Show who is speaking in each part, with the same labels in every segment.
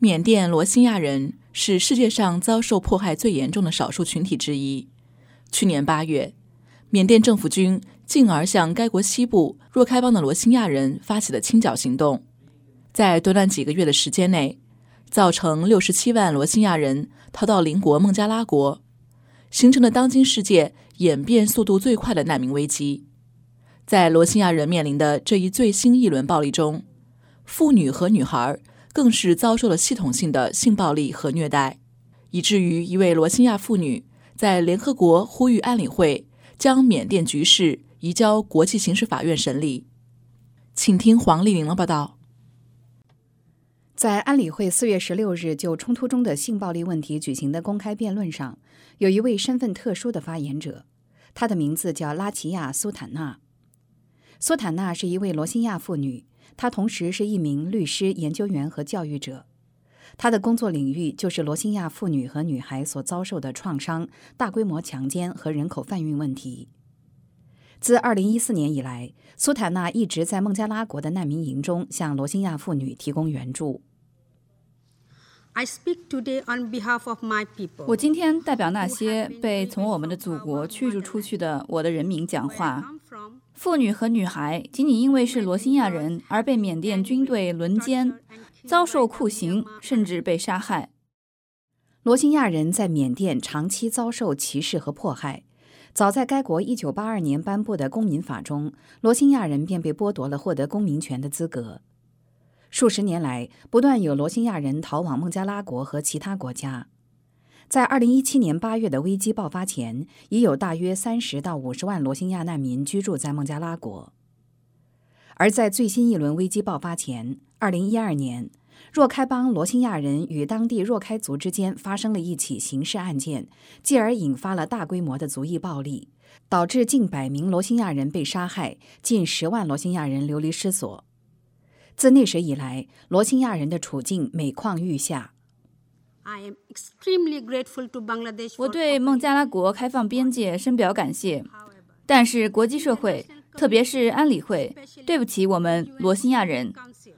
Speaker 1: 缅甸罗兴亚人是世界上遭受迫害最严重的少数群体之一。去年八月，缅甸政府军进而向该国西部若开邦的罗兴亚人发起了清剿行动，在短短几个月的时间内，造成六十七万罗兴亚人逃到邻国孟加拉国，形成了当今世界演变速度最快的难民危机。在罗兴亚人面临的这一最新一轮暴力中，妇女和女孩更是遭受了系统性的性暴力和虐待，以至于一位罗兴亚妇女在联合国呼吁安理会将缅甸局势移交国际刑事法院审理。请听黄丽玲的报道。
Speaker 2: 在安理会四月十六日就冲突中的性暴力问题举行的公开辩论上，有一位身份特殊的发言者，他的名字叫拉齐亚·苏坦纳。苏坦纳是一位罗兴亚妇女，她同时是一名律师、研究员和教育者。他的工作领域就是罗兴亚妇女和女孩所遭受的创伤、大规模强奸和人口贩运问题。自2014年以来，苏坦纳一直在孟加拉国的难民营中向罗兴亚妇女提供援助。
Speaker 3: 我今天代表那些被从我们的祖国驱逐出去的我的人民讲话。妇女和女孩仅仅因为是罗兴亚人而被缅甸军队轮奸，遭受酷刑，甚至被杀害。
Speaker 2: 罗兴亚人在缅甸长期遭受歧视和迫害。早在该国1982年颁布的公民法中，罗兴亚人便被剥夺了获得公民权的资格。数十年来，不断有罗兴亚人逃往孟加拉国和其他国家。在2017年8月的危机爆发前，已有大约30到50万罗兴亚难民居住在孟加拉国。而在最新一轮危机爆发前，2012年，若开邦罗兴亚人与当地若开族之间发生了一起刑事案件，继而引发了大规模的族裔暴力，导致近百名罗兴亚人被杀害，近十万罗兴亚人流离失所。自那时以来，罗兴亚人的处境每况愈下。
Speaker 3: 我对孟加拉国开放边界深表感谢，但是国际社会，特别是安理会，对不起我们罗兴亚人。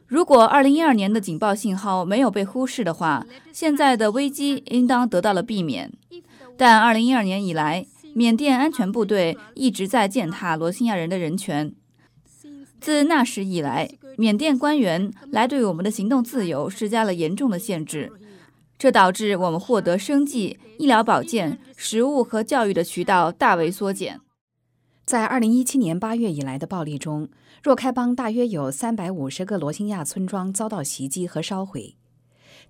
Speaker 3: 如果2012年的警报信号没有被忽视的话，现在的危机应当得到了避免。但2012年以来，缅甸安全部队一直在践踏罗兴亚人的人权。自那时以来，缅甸官员来对我们的行动自由施加了严重的限制。这导致我们获得生计、医疗保健、食物和教育的渠道大为缩减。
Speaker 2: 在二零一七年八月以来的暴力中，若开邦大约有三百五十个罗兴亚村庄遭到袭击和烧毁，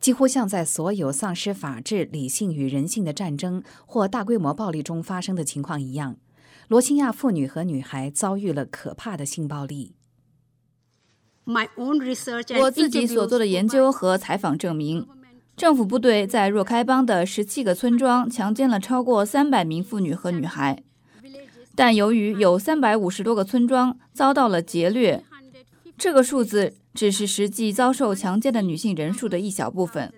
Speaker 2: 几乎像在所有丧失法治、理性与人性的战争或大规模暴力中发生的情况一样。罗兴亚妇女和女孩遭遇了可怕的性暴力。
Speaker 3: 我自己所做的研究和采访证明。政府部队在若开邦的十七个村庄强奸了超过三百名妇女和女孩，但由于有三百五十多个村庄遭到了劫掠，这个数字只是实际遭受强奸的女性人数的一小部分。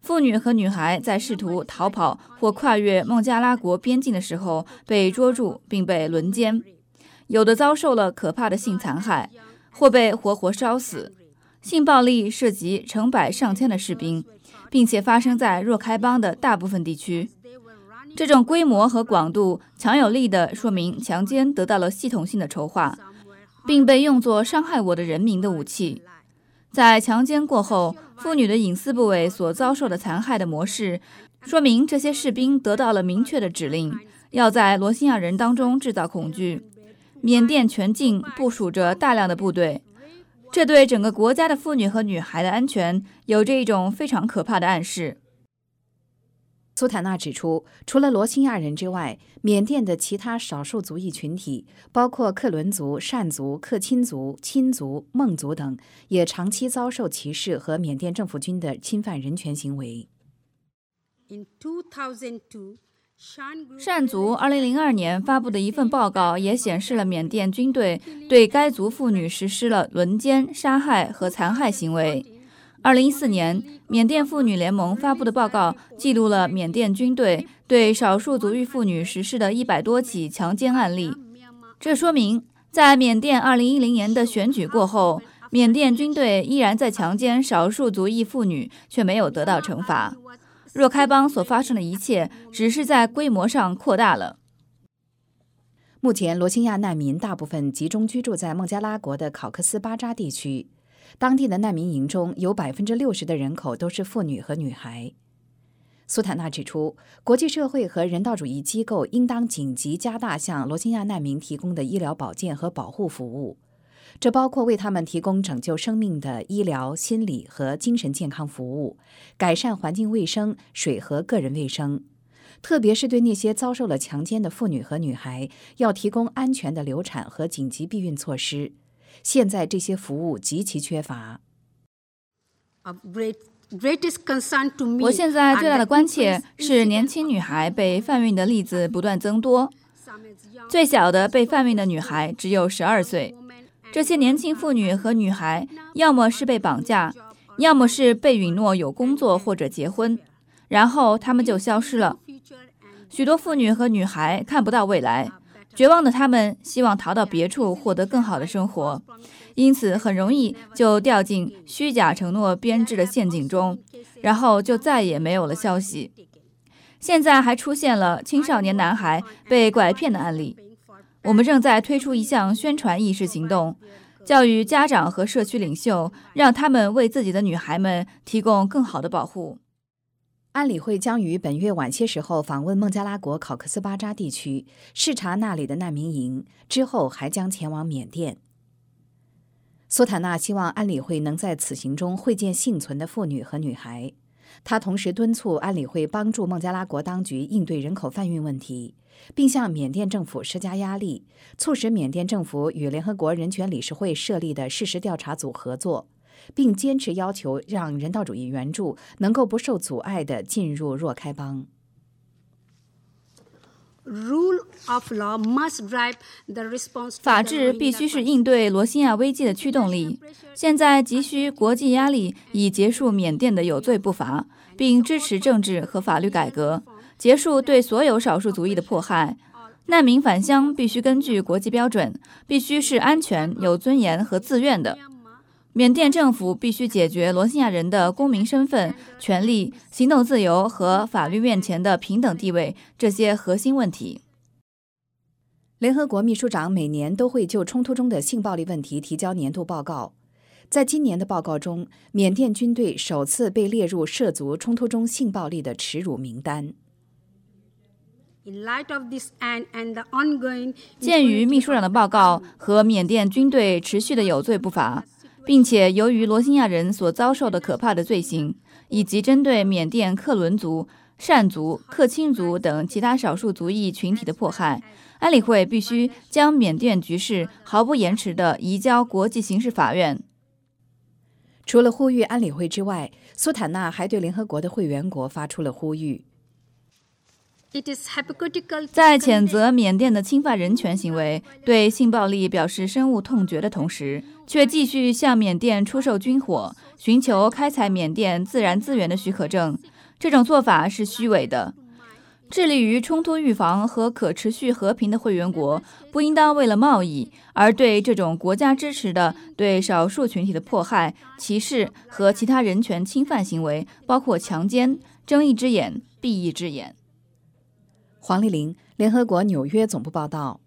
Speaker 3: 妇女和女孩在试图逃跑或跨越孟加拉国边境的时候被捉住并被轮奸，有的遭受了可怕的性残害，或被活活烧死。性暴力涉及成百上千的士兵。并且发生在若开邦的大部分地区，这种规模和广度强有力地说明强奸得到了系统性的筹划，并被用作伤害我的人民的武器。在强奸过后，妇女的隐私部位所遭受的残害的模式，说明这些士兵得到了明确的指令，要在罗兴亚人当中制造恐惧。缅甸全境部署着大量的部队。这对整个国家的妇女和女孩的安全有着一种非常可怕的暗示。
Speaker 2: 苏坦纳指出，除了罗兴亚人之外，缅甸的其他少数族裔群体，包括克伦族、善族、克钦族、钦族、孟族等，也长期遭受歧视和缅甸政府军的侵犯人权行为。
Speaker 3: 善族2002年发布的一份报告也显示了缅甸军队对该族妇女实施了轮奸、杀害和残害行为。2014年，缅甸妇女联盟发布的报告记录了缅甸军队对少数族裔妇女实施的一百多起强奸案例。这说明，在缅甸2010年的选举过后，缅甸军队依然在强奸少数族裔妇女，却没有得到惩罚。若开邦所发生的一切，只是在规模上扩大了。
Speaker 2: 目前，罗兴亚难民大部分集中居住在孟加拉国的考克斯巴扎地区，当地的难民营中有百分之六十的人口都是妇女和女孩。苏坦纳指出，国际社会和人道主义机构应当紧急加大向罗兴亚难民提供的医疗保健和保护服务，这包括为他们提供拯救生命的医疗、心理和精神健康服务，改善环境卫生、水和个人卫生，特别是对那些遭受了强奸的妇女和女孩，要提供安全的流产和紧急避孕措施。现在这些服务极其缺乏。
Speaker 3: 我现在最大的关切是年轻女孩被贩运的例子不断增多。最小的被贩运的女孩只有十二岁。这些年轻妇女和女孩要么是被绑架，要么是被允诺有工作或者结婚，然后她们就消失了。许多妇女和女孩看不到未来，绝望的她们希望逃到别处获得更好的生活。因此，很容易就掉进虚假承诺编织的陷阱中，然后就再也没有了消息。现在还出现了青少年男孩被拐骗的案例。我们正在推出一项宣传意识行动，教育家长和社区领袖，让他们为自己的女孩们提供更好的保护。
Speaker 2: 安理会将于本月晚些时候访问孟加拉国考克斯巴扎地区，视察那里的难民营，之后还将前往缅甸。苏坦纳希望安理会能在此行中会见幸存的妇女和女孩。他同时敦促安理会帮助孟加拉国当局应对人口贩运问题，并向缅甸政府施加压力，促使缅甸政府与联合国人权理事会设立的事实调查组合作，并坚持要求让人道主义援助能够不受阻碍地进入若开邦。
Speaker 3: 法治必须是应对罗兴亚危机的驱动力。现在急需国际压力，以结束缅甸的有罪不罚，并支持政治和法律改革，结束对所有少数族裔的迫害。难民返乡必须根据国际标准，必须是安全、有尊严和自愿的。缅甸政府必须解决罗兴亚人的公民身份、权利、行动自由和法律面前的平等地位这些核心问题。
Speaker 2: 联合国秘书长每年都会就冲突中的性暴力问题提交年度报告。在今年的报告中，缅甸军队首次被列入涉足冲突中性暴力的耻辱名单。
Speaker 3: 鉴于秘书长的报告和缅甸军队持续的有罪步伐。并且，由于罗兴亚人所遭受的可怕的罪行，以及针对缅甸克伦族、善族、克钦族等其他少数族裔群体的迫害，安理会必须将缅甸局势毫不延迟地移交国际刑事法院。
Speaker 2: 除了呼吁安理会之外，苏坦纳还对联合国的会员国发出了呼吁。
Speaker 3: 在谴责缅甸的侵犯人权行为、对性暴力表示深恶痛绝的同时，却继续向缅甸出售军火，寻求开采缅甸自然资源的许可证。这种做法是虚伪的。致力于冲突预防和可持续和平的会员国，不应当为了贸易而对这种国家支持的对少数群体的迫害、歧视和其他人权侵犯行为，包括强奸，睁一只眼闭一只眼。
Speaker 2: 黄丽玲，联合国纽约总部报道。